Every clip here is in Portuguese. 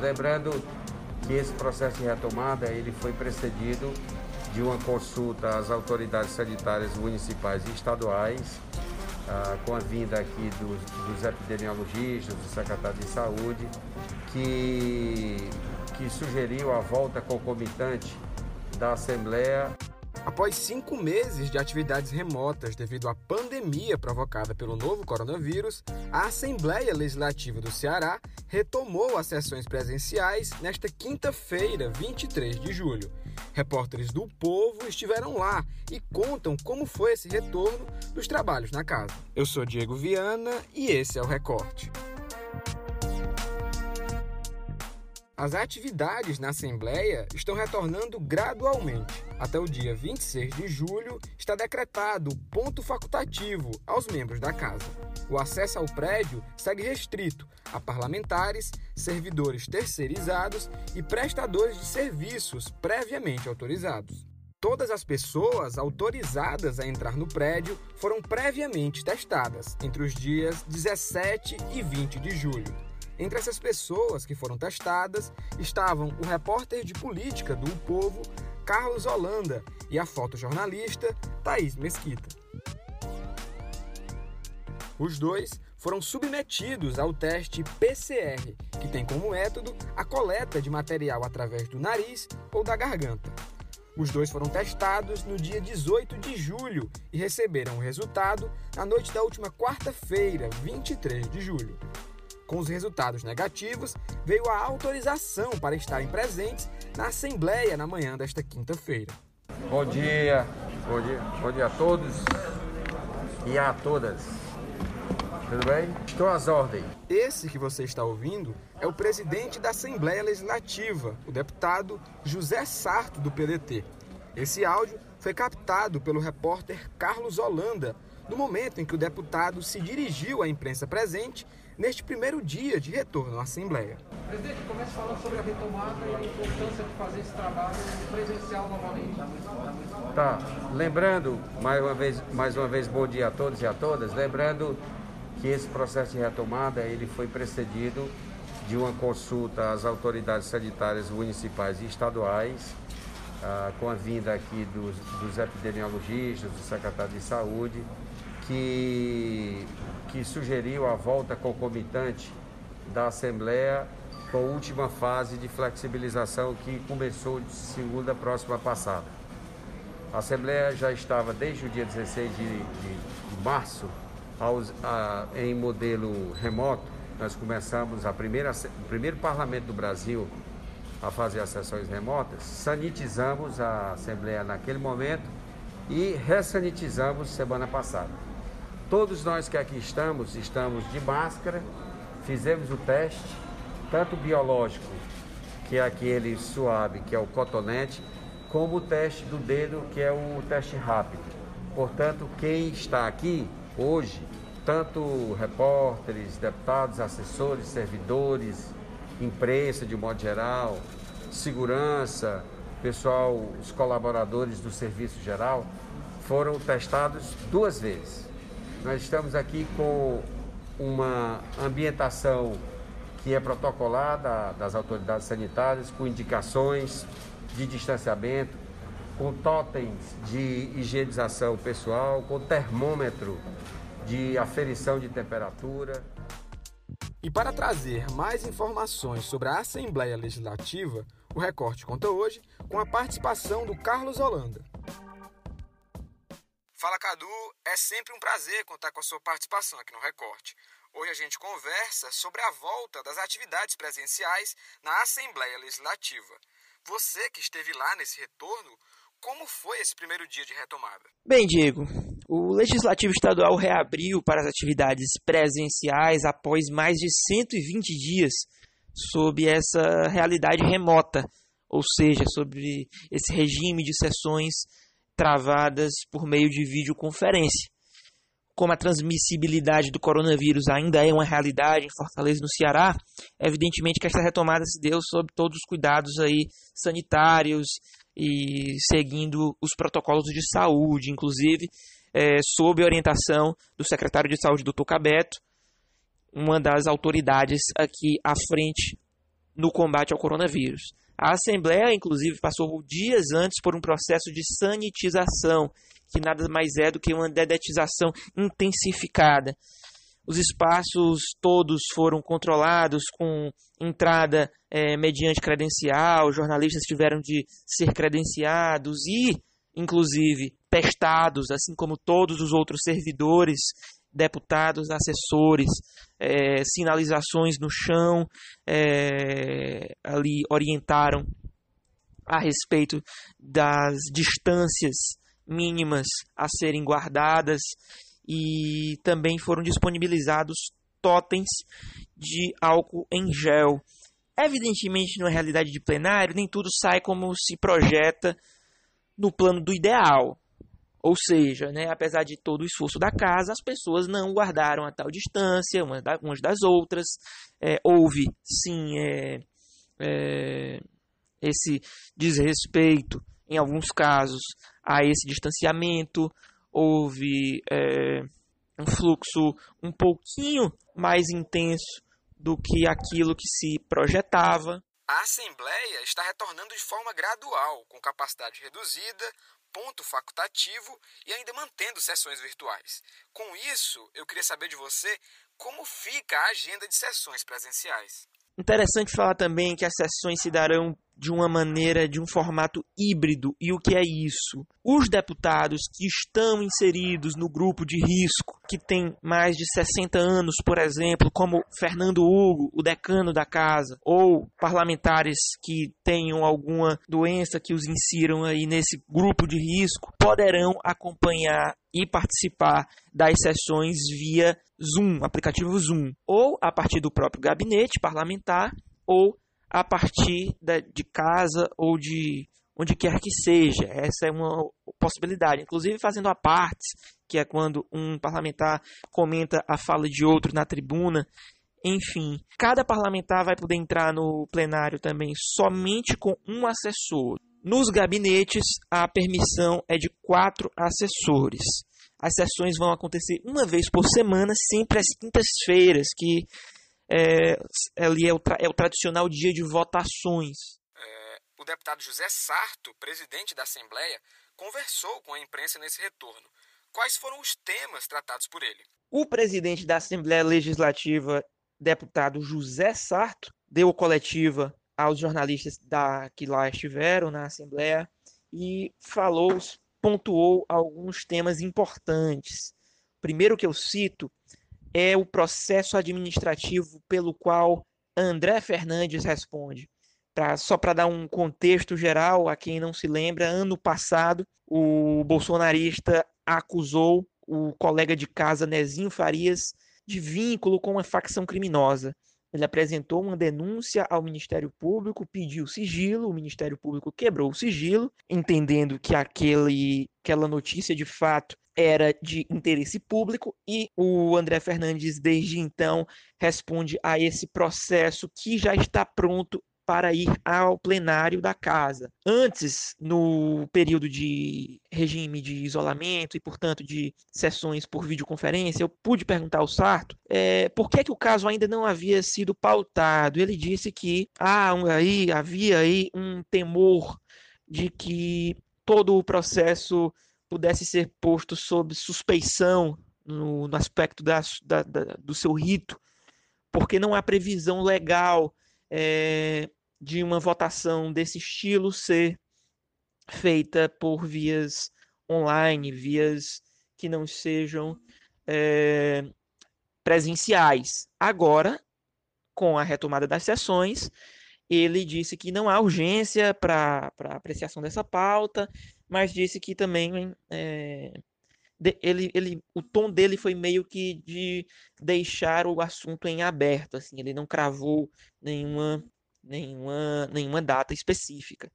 Lembrando que esse processo de retomada ele foi precedido de uma consulta às autoridades sanitárias municipais e estaduais, ah, com a vinda aqui dos, dos epidemiologistas, do secretário de saúde, que, que sugeriu a volta concomitante da Assembleia Após cinco meses de atividades remotas devido à pandemia provocada pelo novo coronavírus, a Assembleia Legislativa do Ceará retomou as sessões presenciais nesta quinta-feira, 23 de julho. Repórteres do Povo estiveram lá e contam como foi esse retorno dos trabalhos na casa. Eu sou Diego Viana e esse é o Recorte. As atividades na Assembleia estão retornando gradualmente. Até o dia 26 de julho está decretado ponto facultativo aos membros da Casa. O acesso ao prédio segue restrito a parlamentares, servidores terceirizados e prestadores de serviços previamente autorizados. Todas as pessoas autorizadas a entrar no prédio foram previamente testadas entre os dias 17 e 20 de julho. Entre essas pessoas que foram testadas estavam o repórter de política do o Povo, Carlos Holanda, e a fotojornalista Thaís Mesquita. Os dois foram submetidos ao teste PCR, que tem como método a coleta de material através do nariz ou da garganta. Os dois foram testados no dia 18 de julho e receberam o resultado na noite da última quarta-feira, 23 de julho. Com os resultados negativos, veio a autorização para estarem presentes na Assembleia na manhã desta quinta-feira. Bom dia, bom dia, bom dia a todos e a todas. Tudo bem? Estou às ordens. Esse que você está ouvindo é o presidente da Assembleia Legislativa, o deputado José Sarto, do PDT. Esse áudio foi captado pelo repórter Carlos Holanda no momento em que o deputado se dirigiu à imprensa presente neste primeiro dia de retorno à Assembleia. Presidente, comece falando sobre a retomada e a importância de fazer esse trabalho presencial novamente. Tá, lembrando, mais uma vez, mais uma vez bom dia a todos e a todas, lembrando que esse processo de retomada ele foi precedido de uma consulta às autoridades sanitárias municipais e estaduais, ah, com a vinda aqui dos, dos epidemiologistas, do secretário de saúde, que que sugeriu a volta concomitante da Assembleia com a última fase de flexibilização que começou de segunda próxima passada. A Assembleia já estava desde o dia 16 de, de, março aos, a, em modelo remoto. Nós começamos a primeira, o primeiro parlamento do Brasil a fazer as sessões remotas, sanitizamos a Assembleia naquele momento e ressanitizamos semana passada. Todos nós que aqui estamos, estamos de máscara, fizemos o teste, tanto biológico, que é aquele suave, que é o cotonete, como o teste do dedo, que é o teste rápido. Portanto, quem está aqui hoje, tanto repórteres, deputados, assessores, servidores, imprensa de modo geral, segurança, pessoal, os colaboradores do serviço geral, foram testados duas vezes. Nós estamos aqui com uma ambientação que é protocolada das autoridades sanitárias, com indicações de distanciamento, com totens de higienização pessoal, com termômetro de aferição de temperatura. E para trazer mais informações sobre a Assembleia Legislativa, o Recorte conta hoje com a participação do Carlos Holanda. Fala Cadu, é sempre um prazer contar com a sua participação aqui no Recorte. Hoje a gente conversa sobre a volta das atividades presenciais na Assembleia Legislativa. Você que esteve lá nesse retorno, como foi esse primeiro dia de retomada? Bem, Diego, o Legislativo Estadual reabriu para as atividades presenciais após mais de 120 dias sob essa realidade remota, ou seja, sobre esse regime de sessões travadas por meio de videoconferência. Como a transmissibilidade do coronavírus ainda é uma realidade em Fortaleza no Ceará, evidentemente que esta retomada se deu sob todos os cuidados aí sanitários e seguindo os protocolos de saúde, inclusive é, sob orientação do secretário de saúde, Dr. Cabeto, uma das autoridades aqui à frente no combate ao coronavírus. A Assembleia, inclusive, passou dias antes por um processo de sanitização, que nada mais é do que uma dedetização intensificada. Os espaços todos foram controlados com entrada é, mediante credencial, jornalistas tiveram de ser credenciados e, inclusive, testados, assim como todos os outros servidores, deputados, assessores, é, sinalizações no chão é, ali orientaram a respeito das distâncias mínimas a serem guardadas e também foram disponibilizados totens de álcool em gel. Evidentemente, na realidade de plenário, nem tudo sai como se projeta no plano do ideal. Ou seja, né, apesar de todo o esforço da casa, as pessoas não guardaram a tal distância umas das outras. É, houve, sim, é, é, esse desrespeito, em alguns casos, a esse distanciamento houve é, um fluxo um pouquinho mais intenso do que aquilo que se projetava. A Assembleia está retornando de forma gradual, com capacidade reduzida, ponto facultativo e ainda mantendo sessões virtuais. Com isso, eu queria saber de você como fica a agenda de sessões presenciais. Interessante falar também que as sessões se darão de uma maneira, de um formato híbrido. E o que é isso? Os deputados que estão inseridos no grupo de risco, que tem mais de 60 anos, por exemplo, como Fernando Hugo, o decano da casa, ou parlamentares que tenham alguma doença que os insiram aí nesse grupo de risco, poderão acompanhar e participar das sessões via Zoom, aplicativo Zoom, ou a partir do próprio gabinete parlamentar, ou a partir de casa ou de onde quer que seja. Essa é uma possibilidade. Inclusive fazendo a parte, que é quando um parlamentar comenta a fala de outro na tribuna. Enfim, cada parlamentar vai poder entrar no plenário também somente com um assessor. Nos gabinetes, a permissão é de quatro assessores. As sessões vão acontecer uma vez por semana, sempre às quintas-feiras, que é, ali é o, é o tradicional dia de votações. É, o deputado José Sarto, presidente da Assembleia, conversou com a imprensa nesse retorno. Quais foram os temas tratados por ele? O presidente da Assembleia Legislativa, deputado José Sarto, deu coletiva aos jornalistas da, que lá estiveram na Assembleia e falou, pontuou alguns temas importantes. Primeiro que eu cito é o processo administrativo pelo qual André Fernandes responde. Pra, só para dar um contexto geral, a quem não se lembra, ano passado o bolsonarista acusou o colega de casa Nezinho Farias de vínculo com uma facção criminosa. Ele apresentou uma denúncia ao Ministério Público, pediu sigilo, o Ministério Público quebrou o sigilo, entendendo que aquele, aquela notícia de fato era de interesse público e o André Fernandes, desde então, responde a esse processo que já está pronto para ir ao plenário da casa. Antes, no período de regime de isolamento e, portanto, de sessões por videoconferência, eu pude perguntar ao Sarto é, por que, que o caso ainda não havia sido pautado. Ele disse que ah, aí, havia aí um temor de que todo o processo pudesse ser posto sob suspeição no, no aspecto da, da, da, do seu rito, porque não há previsão legal é, de uma votação desse estilo ser feita por vias online, vias que não sejam é, presenciais. Agora, com a retomada das sessões, ele disse que não há urgência para apreciação dessa pauta mas disse que também é, ele, ele, o tom dele foi meio que de deixar o assunto em aberto, assim, ele não cravou nenhuma, nenhuma, nenhuma data específica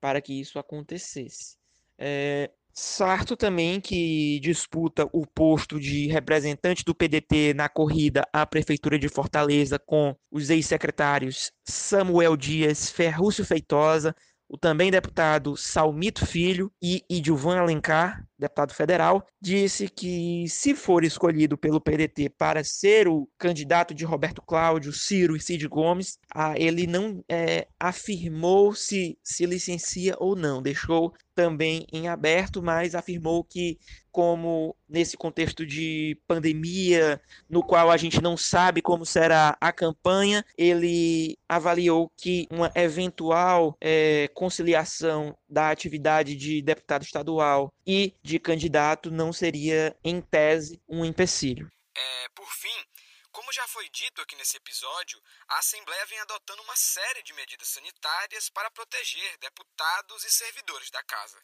para que isso acontecesse. É, Sarto também, que disputa o posto de representante do PDT na corrida à Prefeitura de Fortaleza com os ex-secretários Samuel Dias, Ferrúcio Feitosa, o também deputado Salmito Filho e Idilvan Alencar, deputado federal, disse que se for escolhido pelo PDT para ser o candidato de Roberto Cláudio, Ciro e Cid Gomes, ele não é, afirmou se se licencia ou não, deixou também em aberto, mas afirmou que, como nesse contexto de pandemia, no qual a gente não sabe como será a campanha, ele avaliou que uma eventual é, conciliação da atividade de deputado estadual e de candidato não seria, em tese, um empecilho. É, por fim, como já foi dito aqui nesse episódio, a Assembleia vem adotando uma série de medidas sanitárias para proteger deputados e servidores da casa.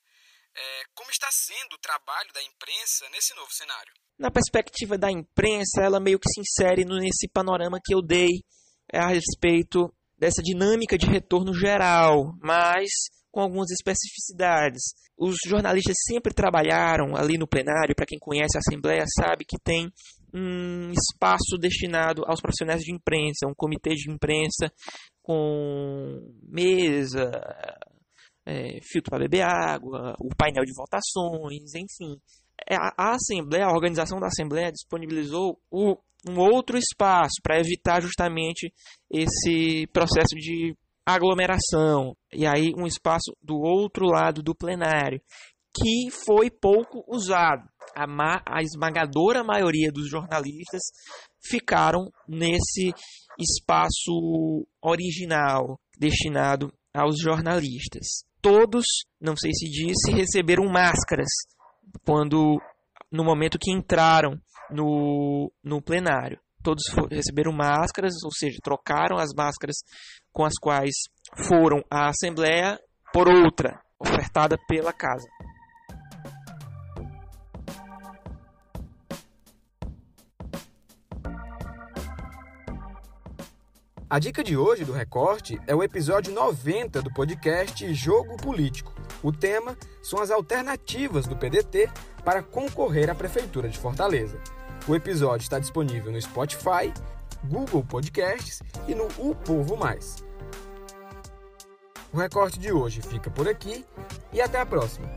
É, como está sendo o trabalho da imprensa nesse novo cenário? Na perspectiva da imprensa, ela meio que se insere nesse panorama que eu dei é, a respeito dessa dinâmica de retorno geral, mas com algumas especificidades. Os jornalistas sempre trabalharam ali no plenário, para quem conhece a Assembleia sabe que tem um espaço destinado aos profissionais de imprensa, um comitê de imprensa com mesa, é, filtro para beber água, o painel de votações, enfim. É, a, Assembleia, a organização da Assembleia disponibilizou o, um outro espaço para evitar justamente esse processo de aglomeração. E aí um espaço do outro lado do plenário que foi pouco usado. A, ma a esmagadora maioria dos jornalistas ficaram nesse espaço original destinado aos jornalistas. Todos, não sei se disse, receberam máscaras quando no momento que entraram no, no plenário. Todos receberam máscaras, ou seja, trocaram as máscaras com as quais foram à Assembleia por outra ofertada pela casa. A dica de hoje do Recorte é o episódio 90 do podcast Jogo Político. O tema são as alternativas do PDT para concorrer à Prefeitura de Fortaleza. O episódio está disponível no Spotify, Google Podcasts e no O Povo Mais. O recorte de hoje fica por aqui e até a próxima.